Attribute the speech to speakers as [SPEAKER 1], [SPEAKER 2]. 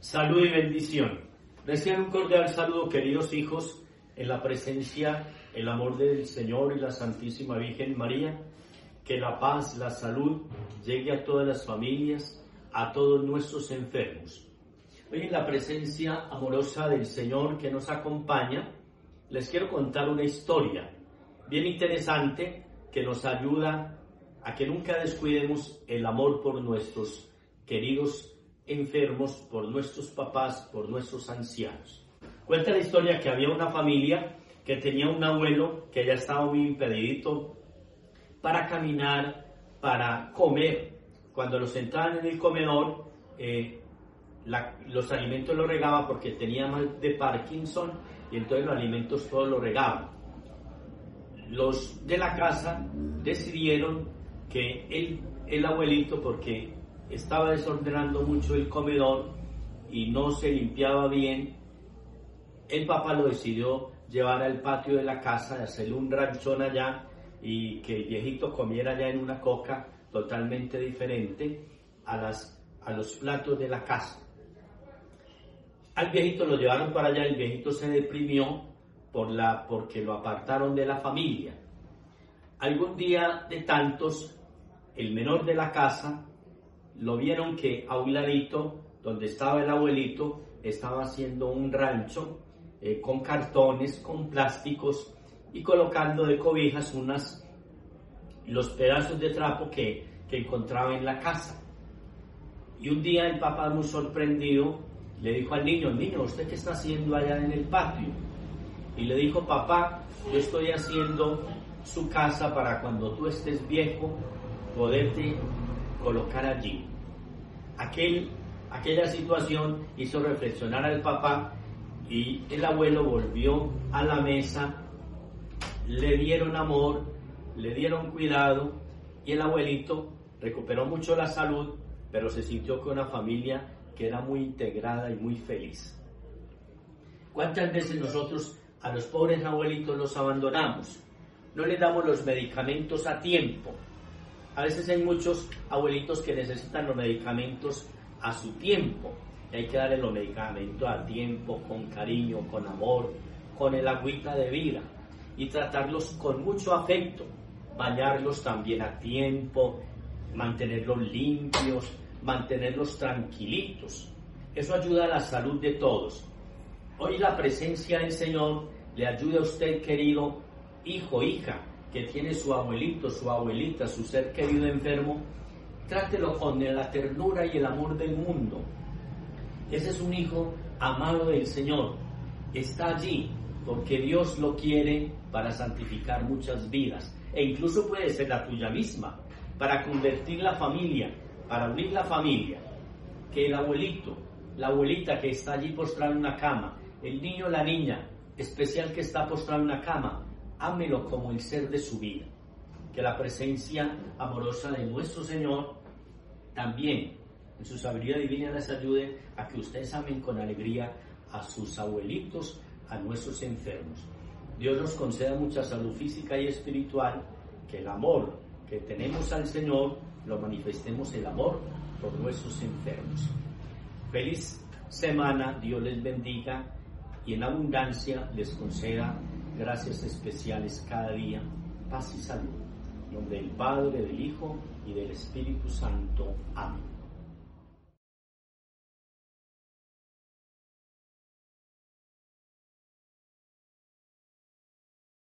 [SPEAKER 1] Salud y bendición. Reciban un cordial saludo, queridos hijos, en la presencia, el amor del Señor y la Santísima Virgen María. Que la paz, la salud llegue a todas las familias, a todos nuestros enfermos. Hoy en la presencia amorosa del Señor que nos acompaña, les quiero contar una historia bien interesante que nos ayuda a que nunca descuidemos el amor por nuestros queridos enfermos, por nuestros papás, por nuestros ancianos. Cuenta la historia que había una familia que tenía un abuelo que ya estaba muy impedidito para caminar, para comer. Cuando lo sentaban en el comedor, eh, los alimentos los regaba porque tenía mal de Parkinson y entonces los alimentos todos lo regaban. Los de la casa decidieron que el, el abuelito, porque estaba desordenando mucho el comedor y no se limpiaba bien, el papá lo decidió llevar al patio de la casa, hacerle un ranchón allá y que el viejito comiera ya en una coca totalmente diferente a, las, a los platos de la casa. Al viejito lo llevaron para allá, el viejito se deprimió por la, porque lo apartaron de la familia. Algún día de tantos, el menor de la casa lo vieron que a un ladito, donde estaba el abuelito, estaba haciendo un rancho eh, con cartones, con plásticos y colocando de cobijas unas, los pedazos de trapo que, que encontraba en la casa. Y un día el papá, muy sorprendido, le dijo al niño, niño, ¿usted qué está haciendo allá en el patio? Y le dijo, papá, yo estoy haciendo su casa para cuando tú estés viejo, poderte colocar allí. Aquel, aquella situación hizo reflexionar al papá y el abuelo volvió a la mesa, le dieron amor, le dieron cuidado y el abuelito recuperó mucho la salud, pero se sintió con una familia que era muy integrada y muy feliz. ¿Cuántas veces nosotros a los pobres abuelitos los abandonamos? No les damos los medicamentos a tiempo a veces hay muchos abuelitos que necesitan los medicamentos a su tiempo. hay que darle los medicamentos a tiempo, con cariño, con amor, con el agüita de vida y tratarlos con mucho afecto, bañarlos también a tiempo, mantenerlos limpios, mantenerlos tranquilitos. Eso ayuda a la salud de todos. Hoy la presencia del Señor le ayuda a usted, querido hijo, hija, que tiene su abuelito, su abuelita, su ser querido enfermo, trátelo con la ternura y el amor del mundo. Ese es un hijo amado del Señor. Está allí porque Dios lo quiere para santificar muchas vidas. E incluso puede ser la tuya misma, para convertir la familia, para unir la familia. Que el abuelito, la abuelita que está allí postrada en una cama, el niño la niña especial que está postrado en una cama, ámelo como el ser de su vida. Que la presencia amorosa de nuestro Señor también en su sabiduría divina les ayude a que ustedes amen con alegría a sus abuelitos, a nuestros enfermos. Dios nos conceda mucha salud física y espiritual, que el amor que tenemos al Señor lo manifestemos el amor por nuestros enfermos. Feliz semana, Dios les bendiga y en abundancia les conceda gracias especiales cada día, paz y salud. En nombre del Padre, del Hijo y del Espíritu Santo. Amén.